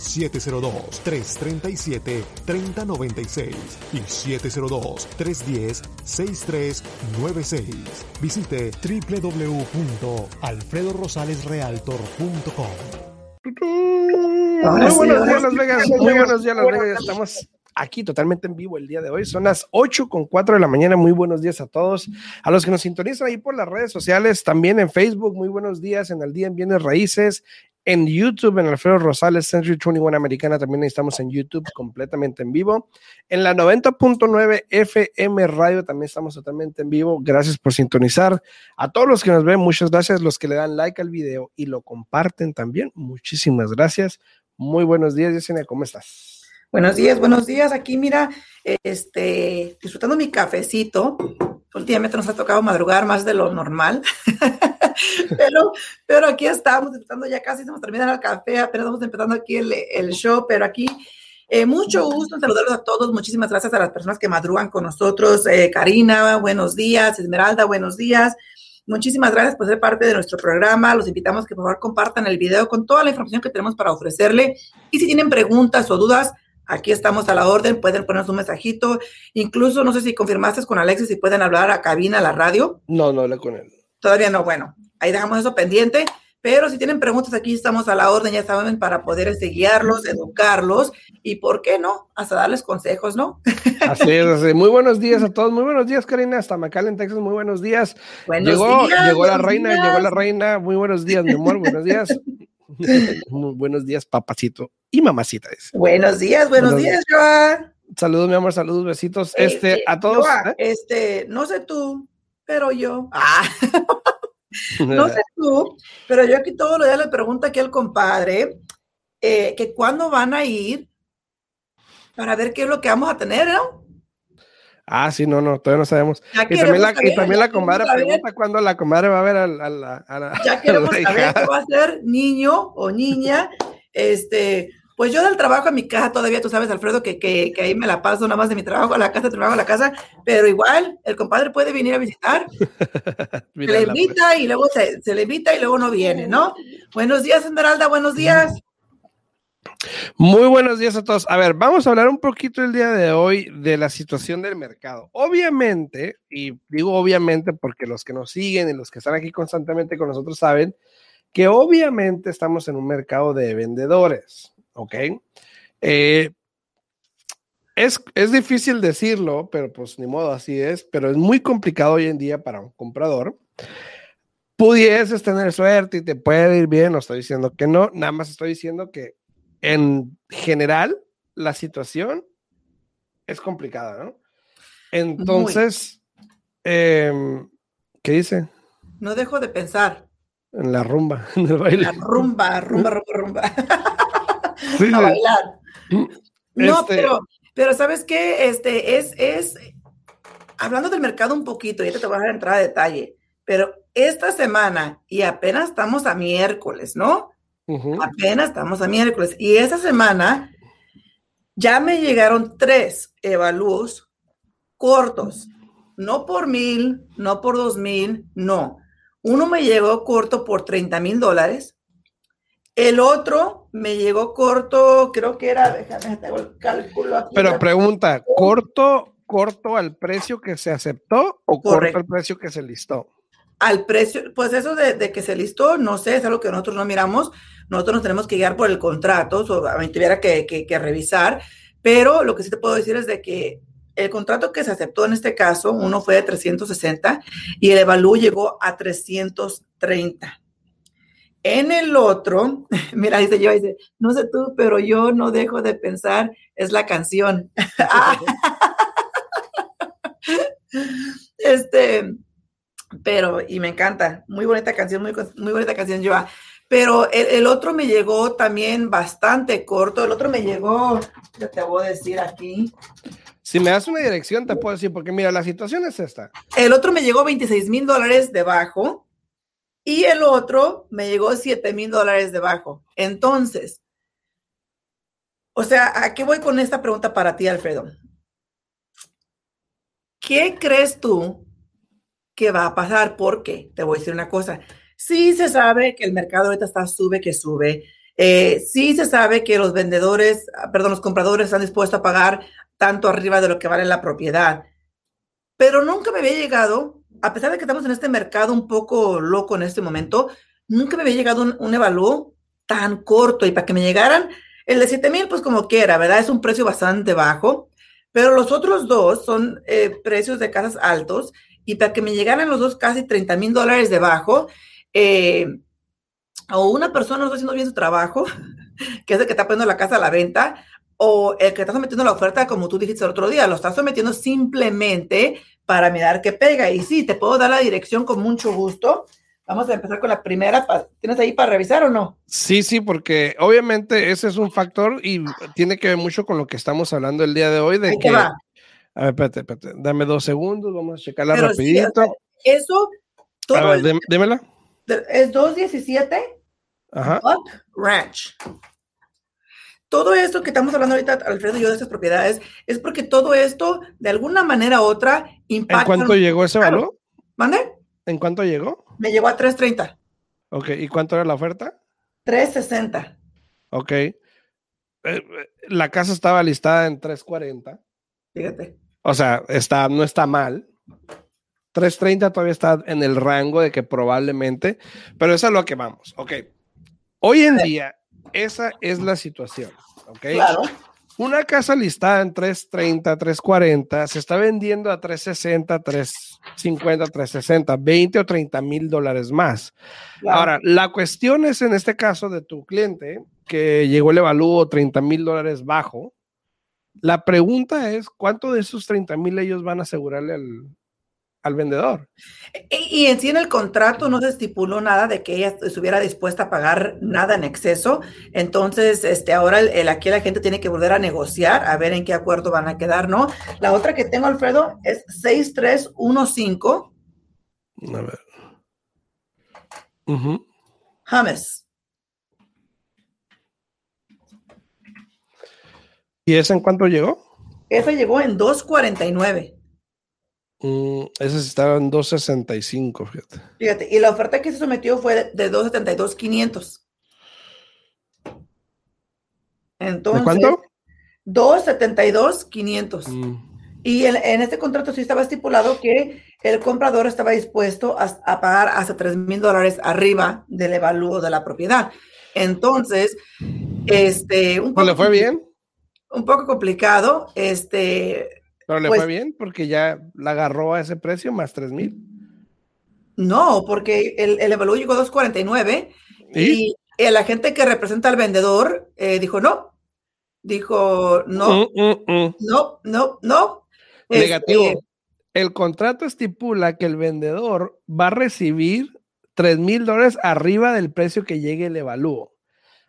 702-337-3096 y 702-310-6396. Visite www.alfredorosalesrealtor.com. Muy buenos días, Las Vegas. Muy buenos días, Las Vegas. Estamos aquí totalmente en vivo el día de hoy. Son las 8 con 4 de la mañana. Muy buenos días a todos. A los que nos sintonizan ahí por las redes sociales, también en Facebook. Muy buenos días en el día en Bienes Raíces. En YouTube, en Alfredo Rosales, Century 21 Americana, también estamos en YouTube completamente en vivo. En la 90.9 FM Radio también estamos totalmente en vivo. Gracias por sintonizar. A todos los que nos ven, muchas gracias. Los que le dan like al video y lo comparten también, muchísimas gracias. Muy buenos días, Yesenia, ¿cómo estás? Buenos días, buenos días. Aquí, mira, este, disfrutando mi cafecito. Últimamente nos ha tocado madrugar más de lo normal, pero, pero aquí estamos disfrutando, ya casi se nos termina el café, apenas estamos empezando aquí el, el show, pero aquí eh, mucho gusto en saludarlos a todos. Muchísimas gracias a las personas que madrugan con nosotros. Eh, Karina, buenos días. Esmeralda, buenos días. Muchísimas gracias por ser parte de nuestro programa. Los invitamos que por favor compartan el video con toda la información que tenemos para ofrecerle. Y si tienen preguntas o dudas, aquí estamos a la orden. Pueden ponernos un mensajito. Incluso, no sé si confirmaste con Alexis si pueden hablar a cabina, a la radio. No, no hablé con él. Todavía no. Bueno, ahí dejamos eso pendiente. Pero si tienen preguntas, aquí estamos a la orden, ya saben, para poder este, guiarlos, educarlos y, ¿por qué no? Hasta darles consejos, ¿no? Así es, así. Muy buenos días a todos. Muy buenos días, Karina, hasta McAllen, Texas. Muy buenos días. Buenos llegó, días, llegó la reina, días. llegó la reina. Muy buenos días, mi amor. Buenos días. Muy buenos días, papacito y mamacita. dice. Buenos días, buenos Buenos días, Joa. Saludos, mi amor, saludos, besitos. Eh, Este, eh, a todos. Joa, ¿eh? Este, no sé tú, pero yo. Ah, no sé tú, pero yo aquí todos los días le pregunto aquí al compadre eh, que cuándo van a ir para ver qué es lo que vamos a tener, ¿no? Ah, sí, no, no, todavía no sabemos. Ya Y también la, saber, y también la comadre pregunta cuándo la comadre va a ver a, la- a la, a la- Ya a queremos la saber qué va a ser niño o niña. Este, pues yo del trabajo a mi casa todavía, tú sabes, Alfredo, que, que, que ahí me la paso nada más de mi trabajo a la casa, trabajo a la casa, pero igual el compadre puede venir a visitar, Mira, se le la- invita y luego se, se le invita y luego no viene, ¿no? Buenos días, Esmeralda, buenos días. Muy buenos días a todos. A ver, vamos a hablar un poquito el día de hoy de la situación del mercado. Obviamente, y digo obviamente porque los que nos siguen y los que están aquí constantemente con nosotros saben que obviamente estamos en un mercado de vendedores, ¿ok? Eh, es, es difícil decirlo, pero pues ni modo, así es, pero es muy complicado hoy en día para un comprador. Pudieses tener suerte y te puede ir bien, no estoy diciendo que no, nada más estoy diciendo que en general la situación es complicada, ¿no? Entonces, em, ¿qué dice? No dejo de pensar. En la rumba, en el baile. La rumba, rumba, rumba, rumba. Sí, a bailar. No, Este- pero, pero ¿sabes qué? Este es, es, hablando del mercado un poquito, y ahorita te voy a dar entrada a detalle, pero esta semana, y apenas estamos a miércoles, ¿no? Apenas estamos a miércoles, y esta semana ya me llegaron tres evalúos cortos, no por mil, no por dos mil, no. Uno me llegó corto por 30 mil dólares. El otro me llegó corto, creo que era, déjame, tengo el cálculo aquí. Pero pregunta, ¿corto, corto al precio que se aceptó o corto al precio que se listó? al precio, pues eso de, de que se listó, no sé, es algo que nosotros no miramos, nosotros nos tenemos que guiar por el contrato, so, a mí tuviera que, que- que revisar, pero lo que sí te puedo decir es de que el contrato que se aceptó en este caso, uno fue de 360 y el evalú llegó a 330. En el otro, mira, dice yo, dice, no sé tú, pero yo no dejo de pensar, es la canción. este, pero, y me encanta, muy bonita canción, muy, muy bonita canción, Joa. Pero el, el otro me llegó también bastante corto, el otro me llegó, ya te voy a decir aquí, Si me das una dirección, te puedo decir, porque mira, la situación es esta. el otro me llegó 26 mil dólares debajo y el otro me llegó 7 mil dólares debajo. Entonces, o sea, ¿a qué voy con esta pregunta para ti, Alfredo? ¿Qué crees tú que va a pasar? Porque te voy a decir una cosa. Sí se sabe que el mercado ahorita está sube que sube. Eh, sí se sabe que los vendedores, ah, perdón, los compradores están dispuestos a pagar tanto arriba de lo que vale la propiedad. Pero nunca me había llegado, a pesar de que estamos en este mercado un poco loco en este momento, nunca me había llegado un, un evalúo tan corto. Y para que me llegaran el de 7 mil, pues como quiera, ¿verdad? Es un precio bastante bajo, pero los otros dos son eh, precios de casas altos. Y para que me llegaran los dos casi 30 mil dólares debajo, eh, o una persona no está haciendo bien su trabajo, que es el que está poniendo la casa a la venta, o el que está sometiendo la oferta, como tú dijiste el otro día, lo está sometiendo simplemente para mirar qué pega. Y sí, te puedo dar la dirección con mucho gusto. Vamos a empezar con la primera. ¿Tienes ahí para revisar o no? Sí, sí, porque obviamente ese es un factor y tiene que ver mucho con lo que estamos hablando el día de hoy. De que, va. A ver, espérate, espérate. Dame dos segundos, vamos a checarla rapidito. eso, todo. A ver, démela. Es 217 Ajá. Ranch. Todo esto que estamos hablando ahorita, Alfredo y yo, de estas propiedades, es porque todo esto, de alguna manera u otra, impacta. ¿En cuánto llegó ese valor? ¿Mande? ¿En cuánto llegó? Me llegó a 330. Ok, ¿y cuánto era la oferta? 360. Ok. Eh, eh, la casa estaba listada en 340. Fíjate. O sea, está, no está mal. 330 todavía está en el rango de que probablemente, pero eso es lo que vamos. Ok. Hoy en día, esa es la situación. ¿ok? Claro. Una casa listada en 330, 340, se está vendiendo a 360, 350, 360, 20 o 30 mil dólares más. Ahora, la cuestión es en este caso de tu cliente, que llegó el evalúo 30 mil dólares bajo. La pregunta es, ¿cuánto de esos 30 mil ellos van a asegurarle al, al vendedor. Y, en sí en el contrato no se estipuló nada de que ella estuviera dispuesta a pagar nada en exceso. Entonces, este, ahora el, aquí la gente tiene que volver a negociar, a ver en qué acuerdo van a quedar, ¿no? La otra que tengo, Alfredo, es 6315. A ver. James. ¿Y esa en cuánto llegó? Esa llegó en 249. Mm, ese estaba en 265, fíjate. Fíjate, y la oferta que se sometió fue de 272,500. Entonces, ¿De cuánto? 272,500. Mm. Y en, este contrato sí estaba estipulado que el comprador estaba dispuesto a, pagar hasta 3 mil dólares arriba del evalúo de la propiedad. Entonces, este. Un ¿Le fue bien? Un poco complicado. Este pero le pues fue bien porque ya la agarró a ese precio más 3 mil. No, porque el, el evalúo llegó a 249 y el agente que representa al vendedor eh, dijo no. Dijo no, mm, mm, mm. no, no, no. Negativo. Este, el contrato estipula que el vendedor va a recibir 3 mil dólares arriba del precio que llegue el evalúo.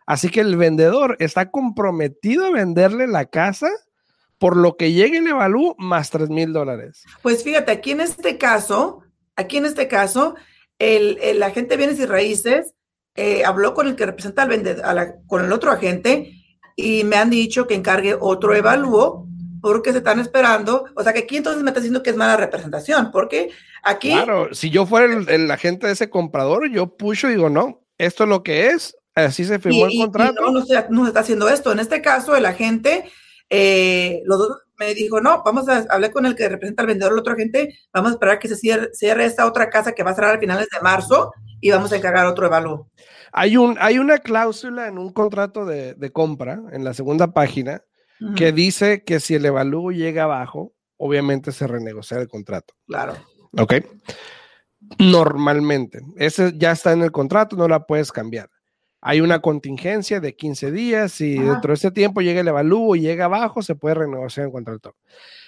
Así que el vendedor está comprometido a venderle la casa por lo que llegue el evalúo más 3 mil dólares. Pues fíjate, aquí en este caso, aquí en este caso, el, el agente de bienes y raíces eh, habló con el que representa al vendedor, con el otro agente y me han dicho que encargue otro evalúo porque se están esperando, o sea que aquí entonces me está diciendo que es mala representación, porque aquí... Claro, si yo fuera el, agente de ese comprador, yo pucho y digo, no, esto es lo que es, así se firmó el contrato. no, no se, no se está haciendo esto. En este caso, el agente eh, los dos me dijo, no, vamos a hablar con el que representa al vendedor, la otra gente, vamos a esperar que se cierre, esta otra casa que va a cerrar a finales de marzo y vamos a encargar otro evalúo. Hay, un, hay una cláusula en un contrato de, compra, en la segunda página, que dice que si el evalúo llega abajo, obviamente se renegocia el contrato. Claro. Ok. Normalmente. Ese ya está en el contrato, no la puedes cambiar hay una contingencia de 15 días y dentro de ese tiempo llega el evalúo y llega abajo, se puede renegociar el contrato.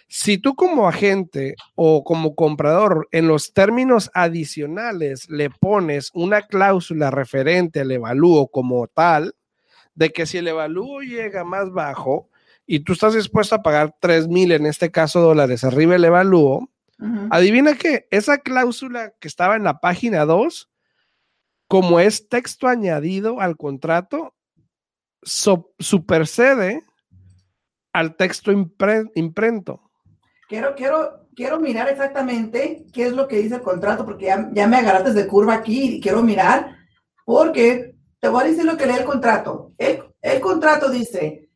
Si tú como agente o como comprador en los términos adicionales le pones una cláusula referente al evalúo como tal, de que si el evalúo llega más bajo y tú estás dispuesto a pagar 3 mil, en este caso dólares, arriba el evalúo, adivina qué, esa cláusula que estaba en la página 2 como es texto añadido al contrato, supercede al texto imprento. Quiero, quiero, quiero mirar exactamente qué es lo que dice el contrato, porque ya, ya me agarraste de curva aquí y quiero mirar, porque te voy a decir lo que lee el contrato. El, el contrato dice,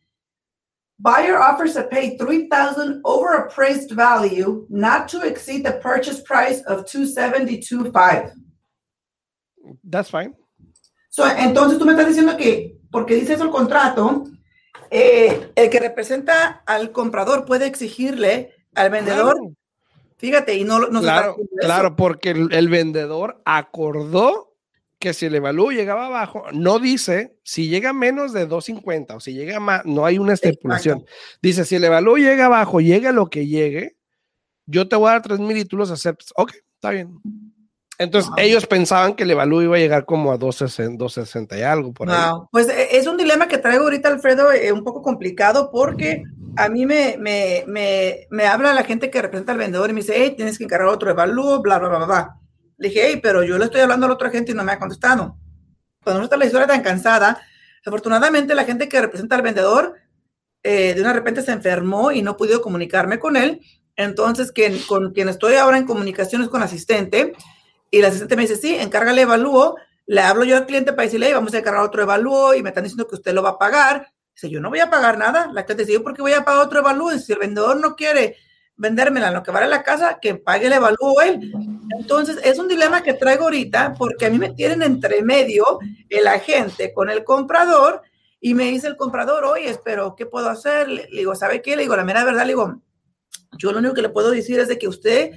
buyer offers to pay 3000 over appraised value, not to exceed the purchase price of 272.5. That's fine. So, entonces tú me estás diciendo que, porque dice eso el contrato, eh, el que representa al comprador puede exigirle al vendedor, fíjate, y no, no Claro, claro, porque el, vendedor acordó que si el evalúo llegaba abajo, no dice si llega menos de 250 o si llega más, no hay una estipulación. Dice, si el evalúo llega abajo, llega lo que llegue, yo te voy a dar 3 mil y tú los aceptas. Ok, está bien. Entonces, ellos pensaban que el evalúo iba a llegar como a 260, y algo por ahí. Pues e, es un dilema que traigo ahorita, Alfredo, eh, un poco complicado porque a mí me, me, me, me, habla la gente que representa al vendedor y me dice, hey, tienes que encargar otro evalúo, bla, bla, bla, bla. Le dije, hey, pero yo le estoy hablando a la otra gente y no me ha contestado. Cuando no está la historia tan cansada, afortunadamente la gente que representa al vendedor eh, de una repente se enfermó y no pude comunicarme con él. Entonces, quien, con quien estoy ahora en comunicaciones con asistente, y el asistente me dice, sí, encárgale evalúo. Le hablo yo al cliente para decirle, vamos a encargar otro evalúo y me están diciendo que usted lo va a pagar. Dice, yo no voy a pagar nada. La cliente dice, ¿yo por qué voy a pagar otro evalúo? Y si el vendedor no quiere vendérmela en lo que vale la casa, que pague el evalúo él. Entonces, es un dilema que traigo ahorita porque a mí me tienen entre medio el agente con el comprador y me dice el comprador, oye, pero ¿qué puedo hacer? Le digo, ¿sabe qué? Le digo, la mera verdad, le digo, yo lo único que le puedo decir es de que usted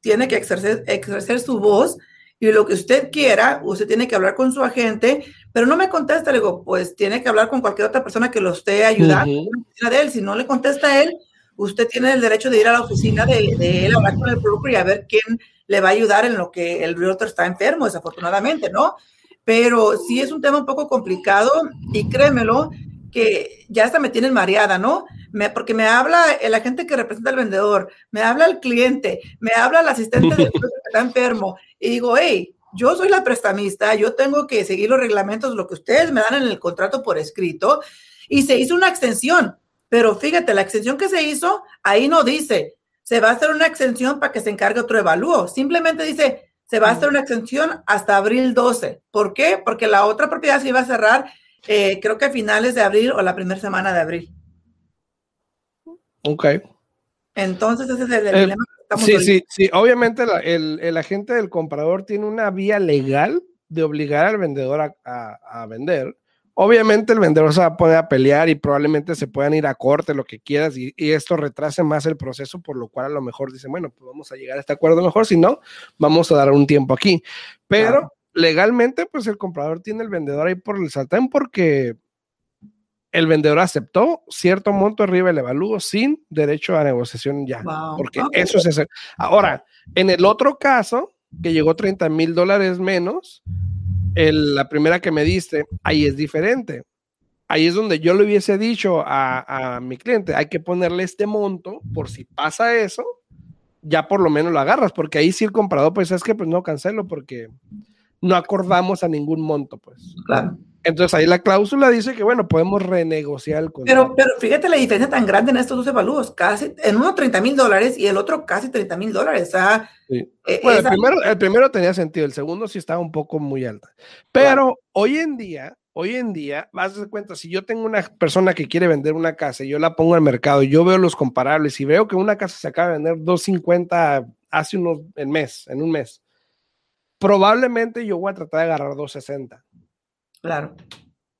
tiene que ejercer, ejercer su voz y lo que usted quiera, usted tiene que hablar con su agente, pero no me contesta, le digo, pues tiene que hablar con cualquier otra persona que lo esté ayudando, de él. Si no le contesta a él, usted tiene el derecho de ir a la oficina de, de, él, hablar con el broker y a ver quién le va a ayudar en lo que el realtor está enfermo, desafortunadamente, ¿no? Pero sí es un tema un poco complicado y créemelo que ya hasta me tienen mareada, ¿no? Me, porque me habla la gente que representa al vendedor, me habla el cliente, me habla el asistente de que está enfermo, y digo, hey, yo soy la prestamista, yo tengo que seguir los reglamentos, lo que ustedes me dan en el contrato por escrito, y se hizo una extensión, pero fíjate, la extensión que se hizo, ahí no dice, se va a hacer una extensión para que se encargue otro evalúo, simplemente dice, se va a hacer una extensión hasta abril 12. ¿Por qué? Porque la otra propiedad se iba a cerrar, eh, creo que a finales de abril o la primera semana de abril. Ok. Entonces ese es el, eh, dilema que estamos Sí, sí, sí. Obviamente el, agente del comprador tiene una vía legal de obligar al vendedor a, vender. Obviamente el vendedor se va a poder pelear y probablemente se puedan ir a corte, lo que quieras, y, esto retrase más el proceso, por lo cual a lo mejor dicen, bueno, pues vamos a llegar a este acuerdo mejor, si no, vamos a dar un tiempo aquí. Pero legalmente, pues el comprador tiene el vendedor ahí por el sartén porque el vendedor aceptó cierto monto arriba del evalúo sin derecho a negociación ya. Porque eso es Ahora, en el otro caso, que llegó 30 mil dólares menos, la primera que me diste, ahí es diferente. Ahí es donde yo le hubiese dicho a, mi cliente, hay que ponerle este monto por si pasa eso, ya por lo menos lo agarras, porque ahí sí el comprador, pues es que pues no cancelo porque no acordamos a ningún monto, pues. Claro. Entonces ahí la cláusula dice que, bueno, podemos renegociar el contrato. Pero, pero fíjate la diferencia tan grande en estos dos evalúos, casi, en uno 30 mil dólares y el otro casi 30 mil dólares. Eh, bueno, el primero, el primero, tenía sentido, el segundo sí estaba un poco muy alta. Pero hoy en día, hoy en día, vas a dar cuenta, si yo tengo una persona que quiere vender una casa y yo la pongo al mercado, y yo veo los comparables y veo que una casa se acaba de vender 250 hace unos, el mes, en un mes, probablemente yo voy a tratar de agarrar 260 Claro.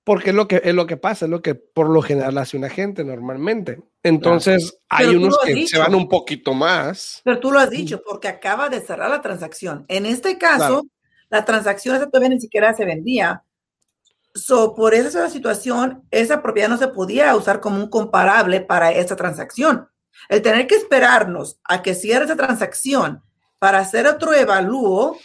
Porque es lo que, es lo que pasa, es lo que por lo general hace una gente normalmente. Entonces, hay unos que se van un poquito más. Pero tú lo has dicho, porque acaba de cerrar la transacción. En este caso, la transacción todavía ni siquiera se vendía. So, por esa situación, esa propiedad no se podía usar como un comparable para esa transacción. El tener que esperarnos a que cierre esa transacción para hacer otro evalúo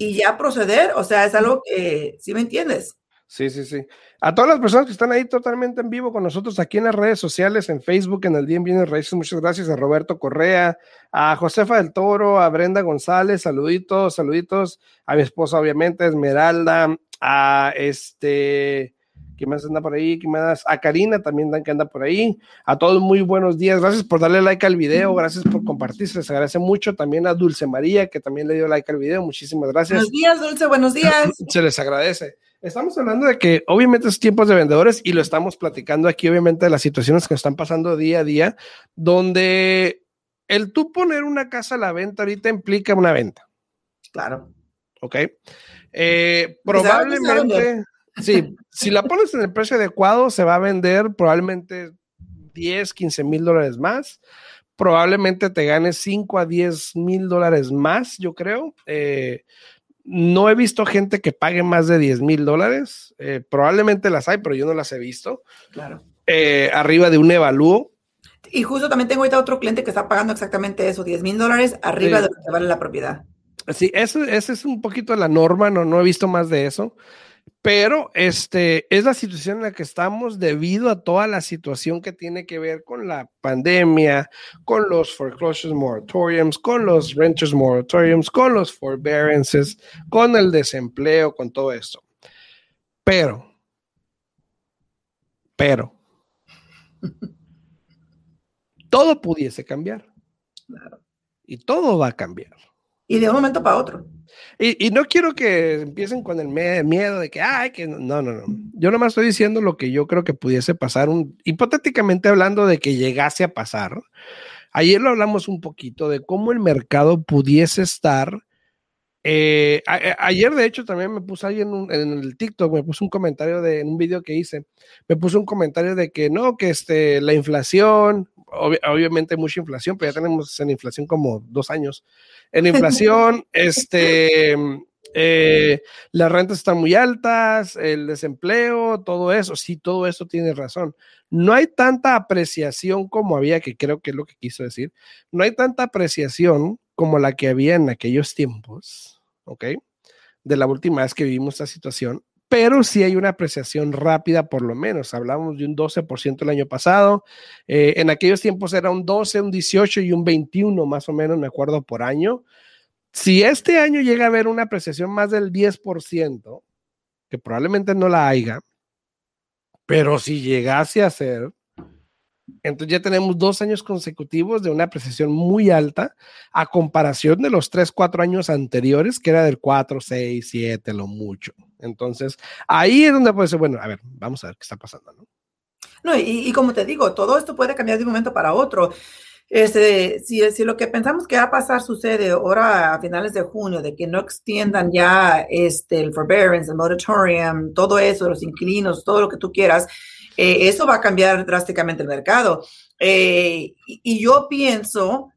y ya proceder, o sea, es algo que, ¿sí me entiendes? Sí, sí, sí. A todas las personas que están ahí totalmente en vivo con nosotros aquí en las redes sociales, en Facebook, en el Día en Bienes Raíces, muchas gracias a Roberto Correa, a Josefa del Toro, a Brenda González, saluditos, saluditos, a mi esposa obviamente, Esmeralda, a este, ¿quién más anda por ahí? ¿Quién más? A Karina también que anda por ahí. A todos muy buenos días, gracias por darle like al video, gracias por compartir, se les agradece mucho. También a Dulce María, que también le dio like al video, muchísimas gracias. Buenos días, Dulce, buenos días. se les agradece. Estamos hablando de que obviamente es tiempos de vendedores y lo estamos platicando aquí, obviamente, de las situaciones que están pasando día a día, donde el tú poner una casa a la venta ahorita implica una venta. Claro. Ok. Eh, probablemente, sí, si la pones en el precio adecuado, se va a vender probablemente 10, 15 mil dólares más. Probablemente te ganes 5 a 10 mil dólares más, yo creo. Eh, no he visto gente que pague más de 10 mil dólares. Eh, probablemente las hay, pero yo no las he visto. Claro. Eh, arriba de un evalúo. Y justo también tengo ahorita otro cliente que está pagando exactamente eso, 10 mil dólares arriba de lo que vale la propiedad. Sí, esa es un poquito la norma, no, no he visto más de eso. Pero este es la situación en la que estamos debido a toda la situación que tiene que ver con la pandemia, con los foreclosures moratoriums, con los renters moratoriums, con los forbearances, con el desempleo, con todo esto. Pero, pero, todo pudiese cambiar. Y todo va a cambiar. Y de un momento para otro. Y, no quiero que empiecen con el miedo de que, ay, que no, no, no. Yo nomás estoy diciendo lo que yo creo que pudiese pasar, un, hipotéticamente hablando de que llegase a pasar. Ayer lo hablamos un poquito de cómo el mercado pudiese estar. Eh, ayer, de hecho, también me puse ahí en, en, el TikTok, me puse un comentario de en un video que hice, me puse un comentario de que no, que este, la inflación, obviamente mucha inflación, pero ya tenemos en inflación como dos años. En inflación, este, eh, las rentas están muy altas, el desempleo, todo eso, sí, todo eso tiene razón. No hay tanta apreciación como había, que creo que es lo que quiso decir, no hay tanta apreciación como la que había en aquellos tiempos, ¿ok? De la última vez que vivimos esta situación pero sí hay una apreciación rápida, por lo menos. Hablamos de un 12% el año pasado. Eh, en aquellos tiempos era un 12, un 18 y un 21, más o menos, me acuerdo, por año. Si este año llega a haber una apreciación más del 10%, que probablemente no la haya, pero si llegase a ser, entonces ya tenemos dos años consecutivos de una apreciación muy alta a comparación de los tres, cuatro años anteriores, que era del 4, 6, 7, lo mucho. Entonces, ahí es donde puede ser, bueno, a ver, vamos a ver qué está pasando, ¿no? No, y, como te digo, todo esto puede cambiar de un momento para otro. Este, si, si lo que pensamos que va a pasar sucede ahora a finales de junio, de que no extiendan ya este, el forbearance, el moratorium, todo eso, los inquilinos, todo lo que tú quieras, eh, eso va a cambiar drásticamente el mercado. Eh, y, yo pienso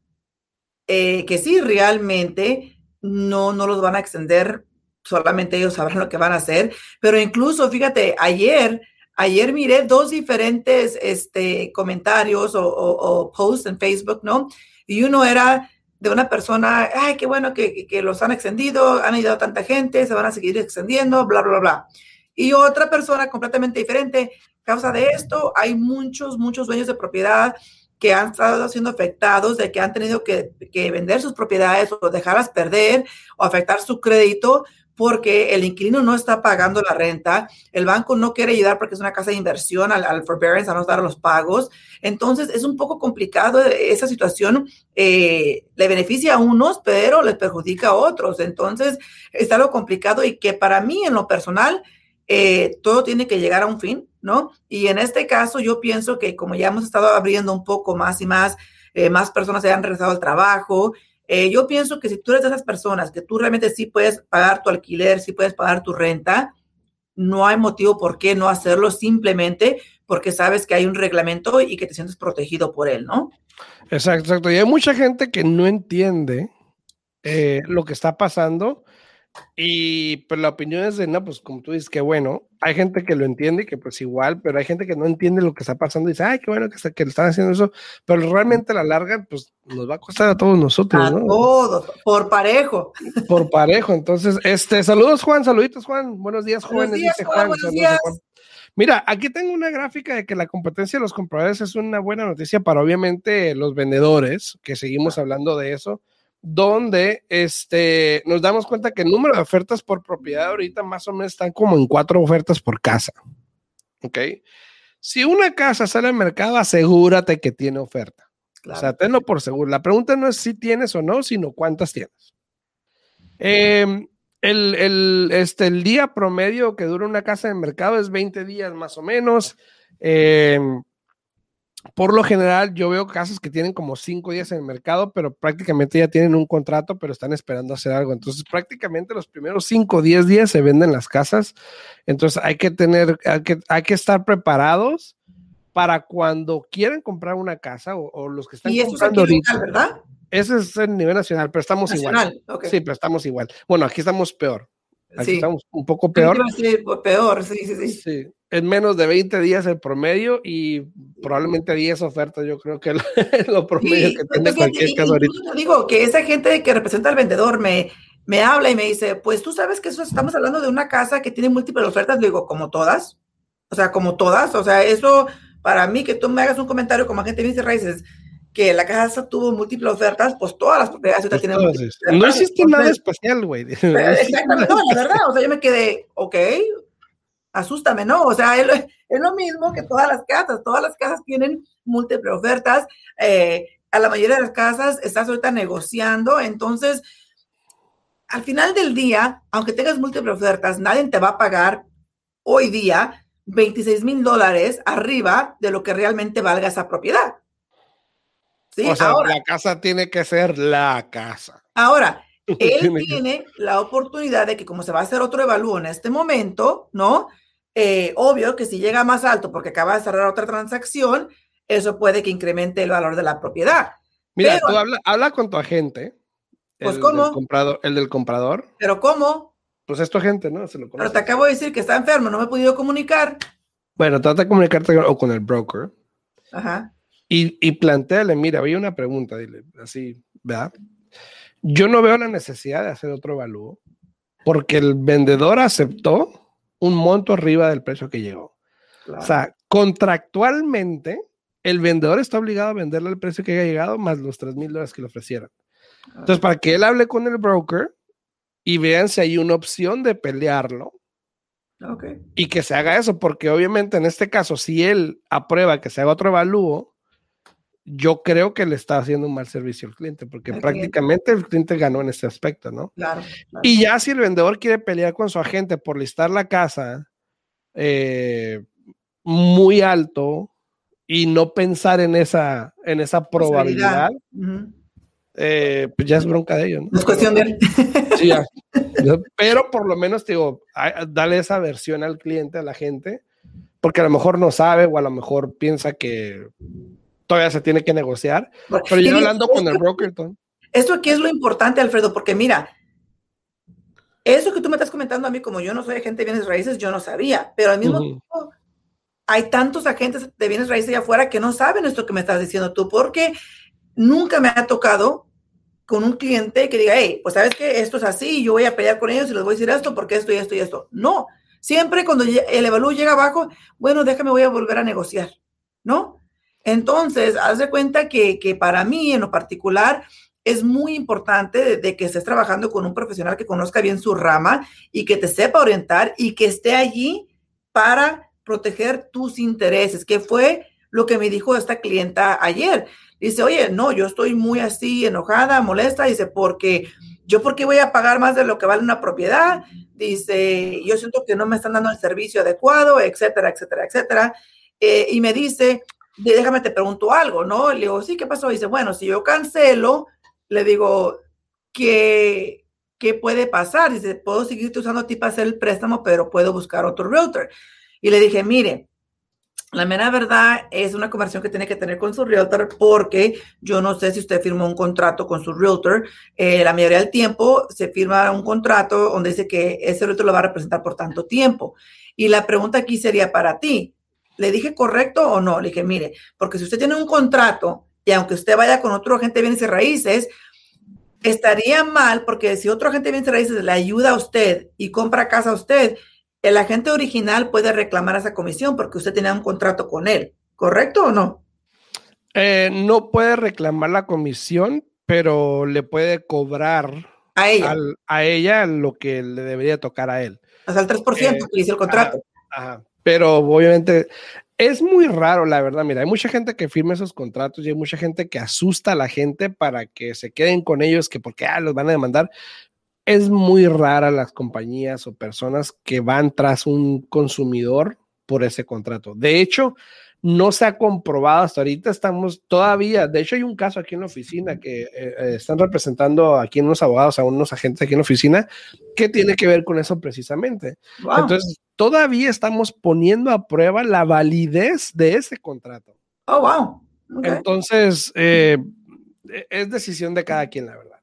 eh, que sí, realmente no, no los van a extender, solamente ellos sabrán lo que van a hacer, pero incluso, fíjate, ayer... Ayer miré dos diferentes este, comentarios o, posts en Facebook, ¿no? Y uno era de una persona, ay, qué bueno que, que, los han extendido, han ayudado a tanta gente, se van a seguir extendiendo, bla, bla, bla. Y otra persona completamente diferente, causa de esto, hay muchos, muchos dueños de propiedad que han estado siendo afectados, de que han tenido que, vender sus propiedades o dejarlas perder o afectar su crédito porque el inquilino no está pagando la renta, el banco no quiere ayudar porque es una casa de inversión al, al forbearance, a no dar los pagos. Entonces es un poco complicado esa situación, eh, le beneficia a unos, pero les perjudica a otros. Entonces es algo complicado y que para mí en lo personal, eh, todo tiene que llegar a un fin. ¿no? Y en este caso yo pienso que como ya hemos estado abriendo un poco más y más, eh, más personas se han regresado al trabajo, eh, yo pienso que si tú eres de esas personas que tú realmente sí puedes pagar tu alquiler, sí puedes pagar tu renta, no hay motivo por qué no hacerlo simplemente porque sabes que hay un reglamento y que te sientes protegido por él, ¿no? Exacto, exacto. Y hay mucha gente que no entiende lo que está pasando Y pues la opinión es de, no, pues como tú dices, que bueno, hay gente que lo entiende y que pues igual, pero hay gente que no entiende lo que está pasando y dice, ay, qué bueno que, está, que le están haciendo eso, pero realmente a la larga, pues nos va a costar a todos nosotros, a todos, por parejo. Por parejo, entonces, este, saludos Juan, saluditos Juan, buenos días Juan, buenos días, Juan, buenos días. Mira, aquí tengo una gráfica de que la competencia de los compradores es una buena noticia para obviamente los vendedores, que seguimos hablando de eso donde este, nos damos cuenta que el número de ofertas por propiedad ahorita más o menos están como en cuatro ofertas por casa. ¿Ok? Si una casa sale al mercado, asegúrate que tiene oferta. O sea, tenlo por seguro. La pregunta no es si tienes o no, sino cuántas tienes. Em, el, el, este, el día promedio que dura una casa de mercado es 20 días más o menos. Eh, por lo general, yo veo casas que tienen como cinco días en el mercado, pero prácticamente ya tienen un contrato, pero están esperando hacer algo. Entonces, prácticamente los primeros cinco o diez días se venden las casas. Entonces, hay que tener, hay que, hay que estar preparados para cuando quieran comprar una casa o, los que están y comprando ahorita. ¿verdad? Ese es el nivel nacional, pero estamos igual. Sí, pero estamos igual. Bueno, aquí estamos peor. Aquí estamos un poco peor. Sí, peor, sí, sí, sí. Sí en menos de 20 días el promedio y probablemente 10 ofertas, yo creo que es lo promedio que tiene cualquier caso ahorita. Digo que esa gente que representa al vendedor me, me habla y me dice, pues tú sabes que eso estamos hablando de una casa que tiene múltiples ofertas, le digo, como todas, o sea, como todas, o sea, eso para mí que tú me hagas un comentario como agente de dice raíces, que la casa tuvo múltiples ofertas, pues todas las propiedades pues tienen No existe nada especial, güey. Exactamente, no, la verdad, o sea, yo me quedé, ok, asústame, ¿no? O sea, es, lo mismo que todas las casas, todas las casas tienen múltiples ofertas, eh, a la mayoría de las casas estás ahorita negociando, entonces, al final del día, aunque tengas múltiples ofertas, nadie te va a pagar hoy día 26 mil dólares arriba de lo que realmente valga esa propiedad. ¿Sí? O sea, ahora, la casa tiene que ser la casa. Ahora, él tiene la oportunidad de que como se va a hacer otro evalúo en este momento, ¿no? Eh, obvio que si llega más alto porque acaba de cerrar otra transacción, eso puede que incremente el valor de la propiedad. Mira, tú habla, con tu agente. Pues, ¿cómo? comprador, el del comprador. ¿Pero cómo? Pues es tu agente, ¿no? Se lo Pero te acabo de decir que está enfermo, no me he podido comunicar. Bueno, trata de comunicarte o con el broker. Ajá. Y, y planteale, mira, había una pregunta, dile, así, ¿verdad? Yo no veo la necesidad de hacer otro evalúo porque el vendedor aceptó un monto arriba del precio que llegó. O sea, contractualmente, el vendedor está obligado a venderle el precio que haya llegado más los 3 mil dólares que le ofrecieron. Entonces, para que él hable con el broker y vean si hay una opción de pelearlo. Y que se haga eso, porque obviamente en este caso, si él aprueba que se haga otro evalúo, yo creo que le está haciendo un mal servicio al cliente, porque prácticamente el cliente ganó en este aspecto, ¿no? Claro, Y ya si el vendedor quiere pelear con su agente por listar la casa eh, muy alto y no pensar en esa, en esa probabilidad, eh, pues ya es bronca de ellos, ¿no? es cuestión de... Sí, ya. Pero por lo menos, digo, dale esa versión al cliente, a la gente, porque a lo mejor no sabe o a lo mejor piensa que todavía se tiene que negociar. Pero yo hablando con el broker. Esto aquí es lo importante, Alfredo, porque mira, eso que tú me estás comentando a mí, como yo no soy agente de bienes raíces, yo no sabía, pero al mismo tiempo hay tantos agentes de bienes raíces allá afuera que no saben esto que me estás diciendo tú, porque nunca me ha tocado con un cliente que diga, hey, pues sabes que esto es así, yo voy a pelear con ellos y les voy a decir esto porque esto y esto y esto. No, siempre cuando el evalúo llega abajo, bueno, déjame, voy a volver a negociar, ¿no? Entonces, haz de cuenta que, para mí en lo particular es muy importante de, que estés trabajando con un profesional que conozca bien su rama y que te sepa orientar y que esté allí para proteger tus intereses, que fue lo que me dijo esta clienta ayer. Dice, oye, no, yo estoy muy así, enojada, molesta, dice, porque yo, ¿por qué voy a pagar más de lo que vale una propiedad? Dice, yo siento que no me están dando el servicio adecuado, etcétera, etcétera, etcétera. Eh, y me dice, déjame te pregunto algo, ¿no? Le digo, sí, ¿qué pasó? dice, bueno, si yo cancelo, le digo, ¿qué, ¿qué puede pasar? Dice, puedo seguirte usando a ti para hacer el préstamo, pero puedo buscar otro realtor. Y le dije, mire, La mera verdad es una conversación que tiene que tener con su realtor porque yo no sé si usted firmó un contrato con su realtor. Eh, la mayoría del tiempo se firma un contrato donde dice que ese realtor lo va a representar por tanto tiempo. Y la pregunta aquí sería para ti. ¿Le dije correcto o no? Le dije, mire, porque si usted tiene un contrato y aunque usted vaya con otro agente de bienes y raíces, estaría mal porque si otro agente de bienes y raíces le ayuda a usted y compra casa a usted, el agente original puede reclamar esa comisión porque usted tenía un contrato con él, ¿correcto o no? Eh, no puede reclamar la comisión, pero le puede cobrar a ella, a ella lo que le debería tocar a él. Hasta el 3% eh, que dice el contrato. Ajá, Pero obviamente es muy raro, la verdad. Mira, hay mucha gente que firma esos contratos y hay mucha gente que asusta a la gente para que se queden con ellos, que porque ah, los van a demandar es muy rara las compañías o personas que van tras un consumidor por ese contrato. De hecho, no se ha comprobado hasta ahorita, estamos todavía, de hecho hay un caso aquí en la oficina que eh, eh, están representando aquí unos abogados, a unos agentes aquí en la oficina, que tiene que ver con eso precisamente. Entonces, todavía estamos poniendo a prueba la validez de ese contrato. Oh, wow. Entonces, eh, e, es decisión de cada quien, la verdad.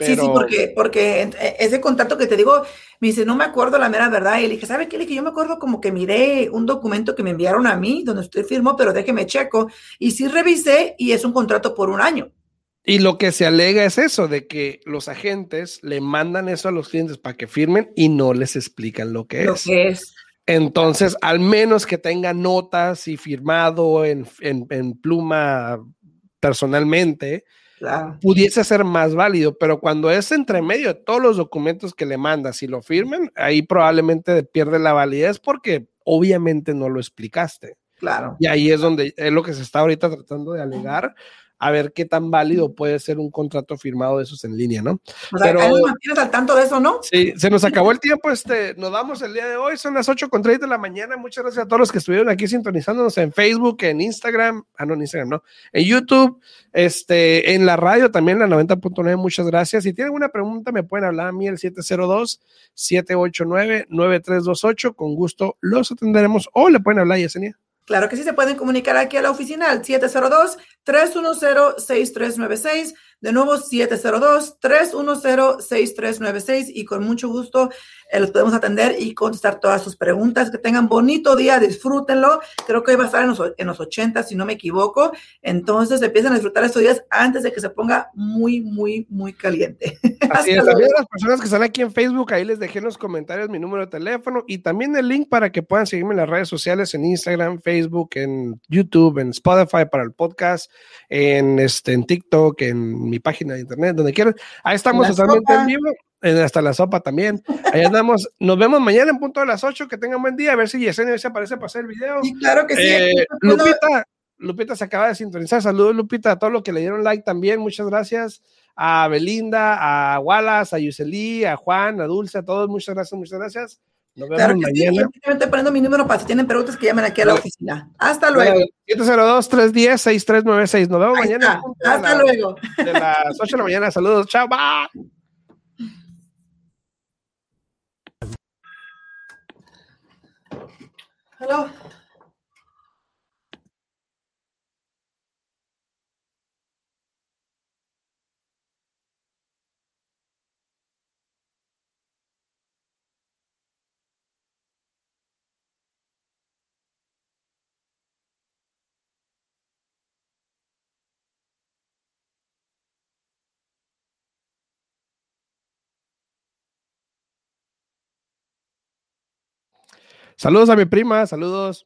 Sí, sí, porque, porque e, ese contrato que te digo, me dice, no me acuerdo la mera verdad. Y le dije, ¿sabe qué? Le dije, yo me acuerdo como que miré un documento que me enviaron a mí, donde usted firmó, pero déjeme checo. Y sí revisé y es un contrato por un año. Y lo que se alega es eso, de que los agentes le mandan eso a los clientes para que firmen y no les explican lo que lo es. Que es. Entonces, al menos que tenga notas y firmado en, en, en pluma personalmente, pudiese ser más válido, pero cuando es entre medio de todos los documentos que le mandas y lo firmen, ahí probablemente pierde la validez porque obviamente no lo explicaste. Claro. Y ahí es donde es lo que se está ahorita tratando de alegar a ver qué tan válido puede ser un contrato firmado de esos en línea, ¿no? O sea, Pero, mantienes al tanto de eso, ¿no? Sí, se nos acabó el tiempo, este, nos vamos el día de hoy, son las 8 con 30 de la mañana, muchas gracias a todos los que estuvieron aquí sintonizándonos en Facebook, en Instagram, ah, no, en Instagram, no, en YouTube, este, en la radio también, la 90.9, muchas gracias. Si tienen alguna pregunta, me pueden hablar a mí, el 702-789-9328, con gusto los atenderemos, o le pueden hablar a Yesenia. Claro que sí, se pueden comunicar aquí a la oficina al 702-310-6396. De nuevo, 702-310-6396 y con mucho gusto eh, los podemos atender y contestar todas sus preguntas. Que tengan bonito día, disfrútenlo. Creo que hoy va a estar en los, en los 80, si no me equivoco. Entonces empiezan a disfrutar estos días antes de que se ponga muy, muy, muy caliente. Así es, también las personas que están aquí en Facebook, ahí les dejé en los comentarios mi número de teléfono y también el link para que puedan seguirme en las redes sociales, en Instagram, Facebook, en YouTube, en Spotify para el podcast, en, este, en TikTok, en mi página de internet, donde quieran. Ahí estamos totalmente en vivo. hasta la sopa también. Ahí andamos. Nos vemos mañana en punto de las 8. Que tengan buen día. A ver si Yesenia se aparece para hacer el video. Sí, claro que sí. Eh, Lupita, Lupita se acaba de sintonizar. Saludos, Lupita, a todos los que le dieron like también. Muchas gracias. A Belinda, a Wallace, a Yuseli, a Juan, a Dulce, a todos. Muchas gracias, muchas gracias. Nos vemos claro mañana. Sí, estoy poniendo mi número para si tienen preguntas que llamen aquí a la oficina. Hasta luego. 702-310-6396. Nos vemos Ahí mañana. Hasta la, luego. De las 8 de la mañana. Saludos. Chao. Bye. Hello. Saludos a mi prima, saludos.